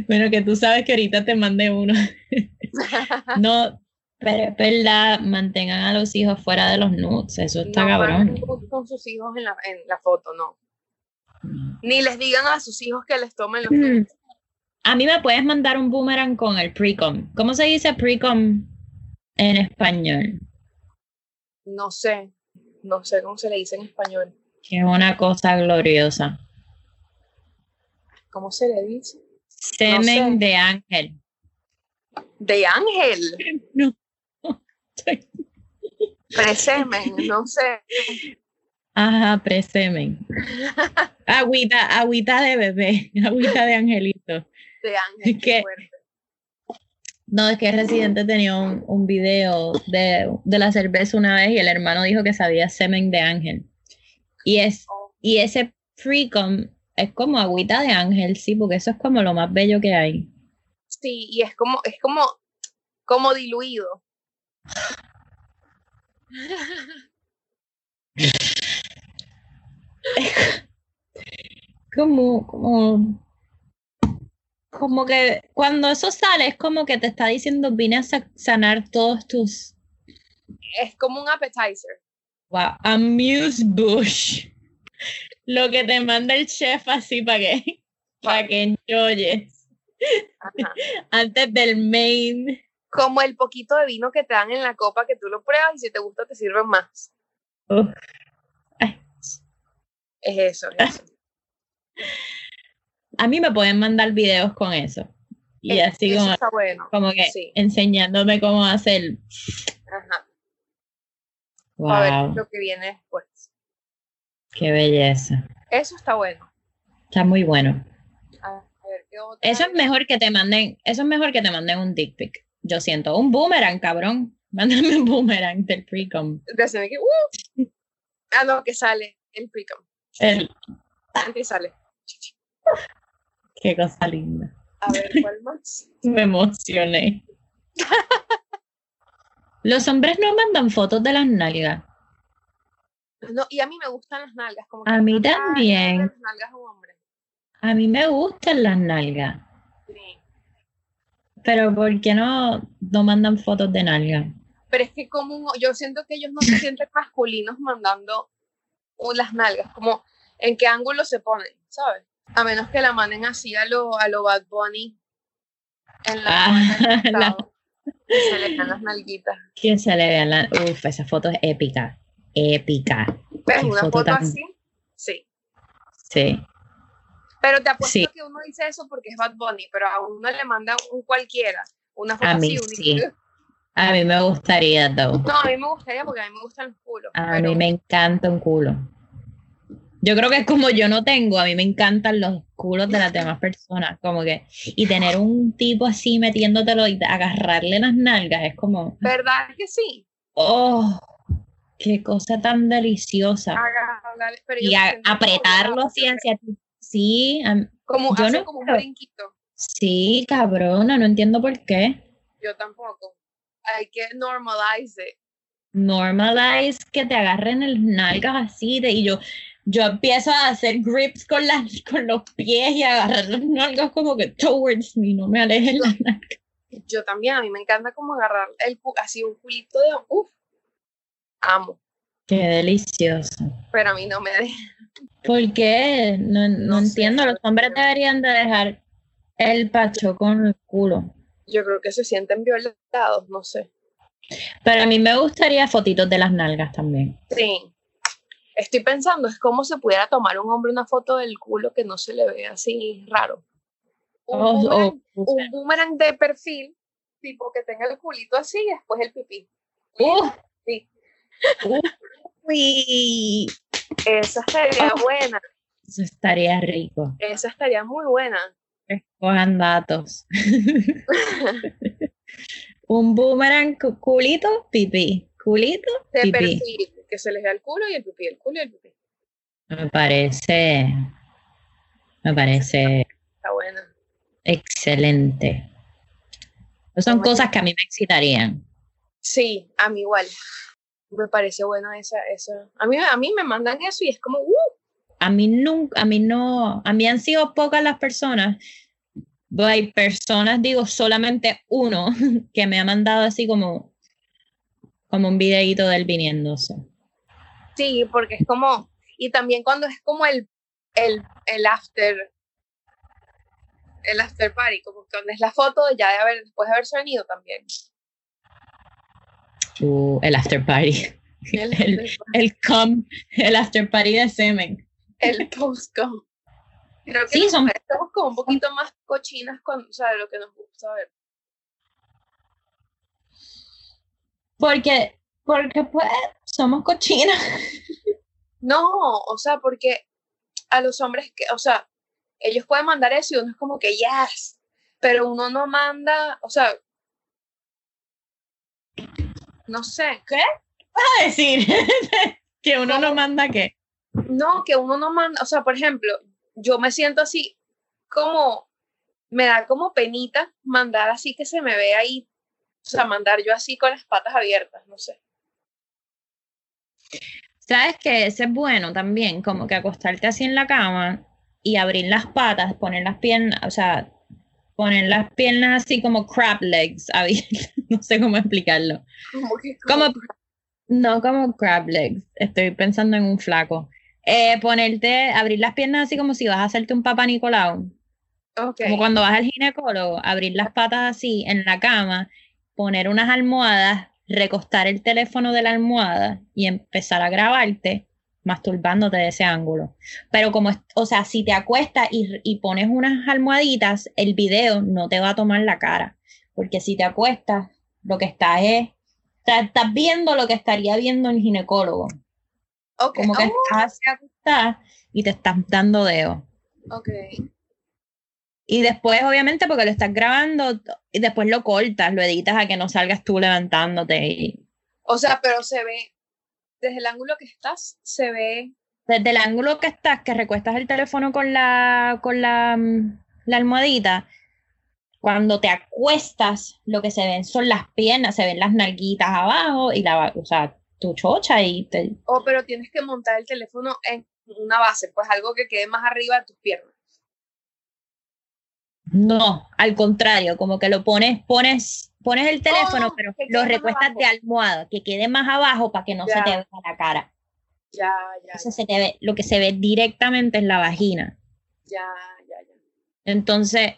Bueno, que tú sabes que ahorita te mandé uno. No, pero es verdad, mantengan a los hijos fuera de los nudes. Eso está no cabrón. con, sus hijos en la, en la foto, no. Ni les digan a sus hijos que les tomen los nudes. A mí me puedes mandar un boomerang con el pre-com. ¿Cómo se dice pre-com en español? No sé. No sé cómo se le dice en español. Que es una cosa gloriosa. ¿Cómo se le dice? Semen sé. de ángel. De ángel. No. Presemen, no sé. Ajá, presemen. Agüita, agüita de bebé, agüita de angelito. De ángel. Fuerte. No, es que Residente tenía un, un video de, de la cerveza una vez y el hermano dijo que sabía semen de ángel. Y, es, Oh, y ese pre-com es como agüita de ángel, sí, porque eso es como lo más bello que hay. Sí, y es como, es como, como diluido. Como, como, como que cuando eso sale es como que te está diciendo vine a sa- sanar todos tus Es como un appetizer. wow, amuse bush. Lo que te manda el chef así para que para que enjoyes Ajá. antes del main. Como el poquito de vino que te dan en la copa que tú lo pruebas y si te gusta te sirven más. Uf. Es eso, es eso. A mí me pueden mandar videos con eso. Y así eso como, está bueno. como que sí. enseñándome cómo hacer. Ajá. A ver Wow, lo que viene después. Qué belleza. Eso está bueno. Está muy bueno. A ver, ¿qué otra Eso es mejor que te manden, eso es mejor que te manden un dick pic. Yo siento, un boomerang, cabrón. Mándame un boomerang del pre-com. ¡uh! Ah, no, que sale el pre-com. El- Antes sale. Qué cosa linda. A ver, ¿cuál más? Me emocioné. Los hombres no mandan fotos de las nalgas. No, y a mí me gustan las nalgas. Como que A mí también. Las nalgas a un hombre. A mí me gustan las nalgas. Sí. Pero ¿por qué no, no mandan fotos de nalgas? Pero es que como yo siento que ellos no se sienten masculinos mandando un- las nalgas, como en qué ángulo se ponen, ¿sabes? A menos que la manden así a lo, a lo Bad Bunny en la, Ah, en la- y se le dan las nalguitas. Que se le vean la... Uf, esa foto es épica. Épica. Qué una foto foto tan- así, sí. Sí. Pero te apuesto Sí. que uno dice eso porque es Bad Bunny, pero a uno le manda un cualquiera, una foto A mí así. sí. A mí me gustaría, though. No, a mí me gustaría porque a mí me gustan los culos. A pero- mí me encanta un culo. Yo creo que es como yo no tengo, a mí me encantan los culos de las demás personas, como que, y tener un tipo así metiéndotelo y agarrarle las nalgas, es como, ¿Verdad que sí? oh, qué cosa tan deliciosa. Pero Y a- apretarlo así hacia ti. Sí, Como, yo hace no como un brinquito. sí, cabrona, no entiendo por qué. Yo tampoco. Hay que normalize it. normalize que te agarren el nalgas así de, y yo yo empiezo a hacer grips con las con los pies y a agarrar las nalgas como que towards me no me alejen las nalgas Yo también, a mí me encanta como agarrar el así un culito de uff. Amo. qué delicioso Pero a mí no me deja. ¿por qué? no, no No sé, entiendo los hombres deberían de dejar el pacho con el culo Yo creo que se sienten violentados, no sé. pero a mí me gustaría fotitos de las nalgas también Sí. Estoy pensando, es como se pudiera tomar un hombre una foto del culo que no se le vea así raro. Un, Oh, boomerang, oh, un boomerang de perfil, tipo que tenga el culito así y después el pipí. uh, Sí. uy, Esa estaría Oh. buena. eso estaría rico Esa estaría muy buena. Escojan datos. Un boomerang, cu- culito, pipí. Culito, De pipí. perfil, que se les vea el culo y el pipí, el culo y el pipí. Me parece. Me parece Está buena. excelente. Son cosas que a mí me excitarían. Sí, a mí igual. Me parece bueno esa, esa. A mí, a mí me mandan eso y es como, uh, A mí nunca, a mí no, a mí han sido pocas las personas. pero Hay personas, digo, solamente uno que me ha mandado así como, como un videíto del viniéndose. sí, porque es como, y también cuando es como el, el, el after, el after party, como cuando es la foto ya de haber, después de haberse venido también. El after party. El, El, el cum, el after party de semen. el post-com. Creo que Sí, son- estamos como un poquito más cochinas con, o sea, de lo que nos gusta ver. Porque, porque pues, somos cochinas. No, o sea, porque a los hombres que, o sea, ellos pueden mandar eso y uno es como que yes, pero uno no manda, o sea, no sé, ¿qué? a decir que uno no manda que. No, que uno no manda, o sea, por ejemplo, yo me siento así como, me da como penita mandar así que se me ve ahí, o sea, mandar yo así con las patas abiertas, no sé. Sabes que ese es bueno también, como que acostarte así en la cama y abrir las patas, poner las piernas, o sea, poner las piernas así como crab legs, abiertas, no sé cómo explicarlo. Como que Como, no como crab legs, estoy pensando en un flaco. Eh, ponerte, abrir las piernas así como si vas a hacerte un papá Nicolau. Como cuando vas al ginecólogo, abrir las patas así en la cama, poner unas almohadas, recostar el teléfono de la almohada y empezar a grabarte masturbándote de ese ángulo. Pero como, o sea, si te acuestas y, y pones unas almohaditas, el video no te va a tomar la cara. Porque si te acuestas, lo que estás es, estás viendo lo que estaría viendo el ginecólogo. Ok. Como que Oh, estás acostada y te estás dando dedo. ok. Y después, obviamente, porque lo estás grabando y después lo cortas, lo editas a que no salgas tú levantándote. Y O sea, pero se ve, desde el ángulo que estás, se ve, desde el ángulo que estás, que recuestas el teléfono con la, con la, mm, la almohadita, cuando te acuestas, lo que se ven son las piernas, se ven las nalguitas abajo y la, o sea, tu chocha y te, oh, pero tienes que montar el teléfono en una base, pues algo que quede más arriba de tus piernas. No, al contrario, como que lo pones, pones, pones el teléfono, Oh, pero lo recuestas de almohada, que quede más abajo para que no se te vea la cara. Ya, ya, Entonces se te ve, lo que se ve directamente es la vagina. ya, ya, ya. Entonces,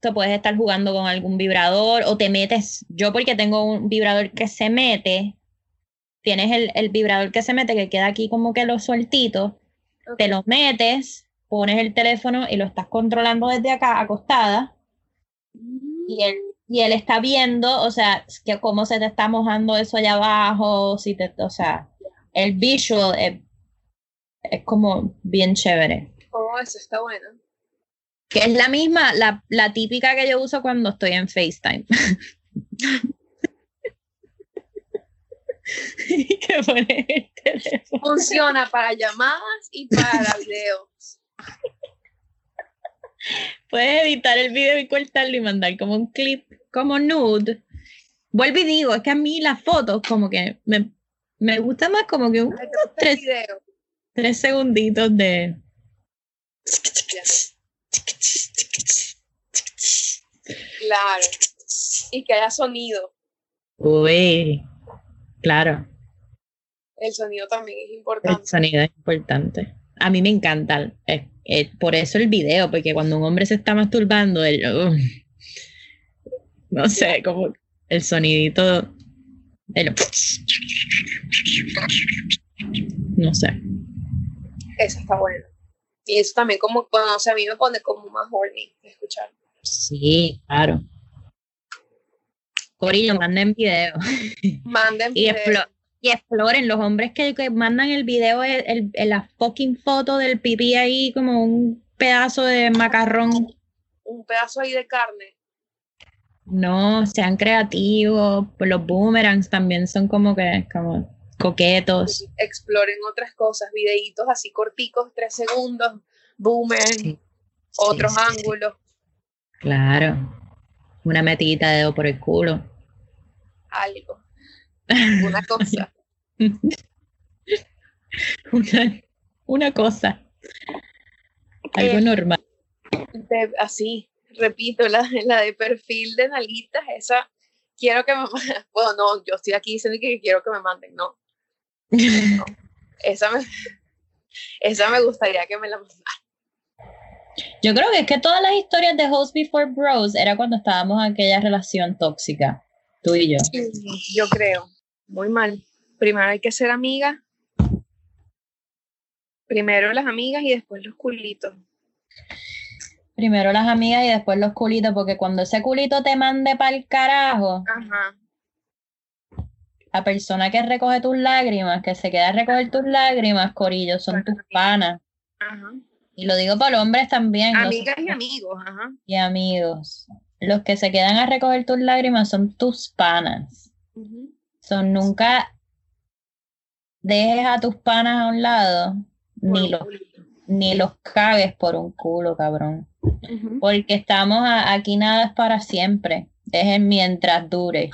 te puedes estar jugando con algún vibrador o te metes. Yo, porque tengo un vibrador que se mete, tienes el, el vibrador que se mete, que queda aquí como que lo sueltito, Ok. te lo metes, pones el teléfono y lo estás controlando desde acá, acostada, y él, y él está viendo, o sea, que cómo se te está mojando eso allá abajo, si te, o sea, el visual es, es como bien chévere. Oh, eso está bueno. Que es la misma, la, la típica que yo uso cuando estoy en FaceTime. que pones el teléfono. Funciona para llamadas y para videos. Puedes editar el video y cortarlo y mandar como un clip, como nude. Vuelvo y digo, es que a mí las fotos como que me, me gusta más como que un- Ay, te gusta el tres, video. tres segunditos de... Claro. Y que haya sonido. Uy, claro. El sonido también es El importante. sonido es importante. A mí me encanta. eh, eh, por eso el video, porque cuando un hombre se está masturbando, el, uh, no sé, como el sonidito. el- no sé. Eso está bueno. Y eso también como, bueno, o sea, a mí me pone como más horny escuchar. Sí, claro. Corillo, manden video. Manden Y, explo- y exploren los hombres que, que mandan el video, el- el- la fucking foto del pipí ahí como un pedazo de macarrón. un pedazo ahí de carne. No, sean creativos. Los boomerangs también son como que como coquetos. Exploren otras cosas, videitos así corticos, tres segundos, boomer, Sí, otros sí, sí, ángulos, Claro. Una metidita de dedo por el culo. algo, una cosa. una, una cosa. Algo Eh, normal. de- así, repito, la, la de perfil de nalguitas, esa, quiero que me, bueno, no, yo estoy aquí diciendo que quiero que me manden, no, esa me, esa me gustaría que me la mandaran. Yo creo que es que todas las historias de Host Before Bros era cuando estábamos en aquella relación tóxica, tú y yo. Yo creo, muy mal. Primero hay que ser amigas, primero las amigas y después los culitos. Primero las amigas y después los culitos, porque cuando ese culito te mande para el carajo, Ajá, la persona que recoge tus lágrimas, que se queda a recoger tus lágrimas, Corillo, son tus panas. ajá. Y lo digo para hombres también. Amigas y amigos, ajá. y amigos. Los que se quedan a recoger tus lágrimas son tus panas. Son nunca dejes a tus panas a un lado, Por ni un los, ni los cagues por un culo, cabrón. Porque estamos aquí nada es para siempre. Dejen mientras dure.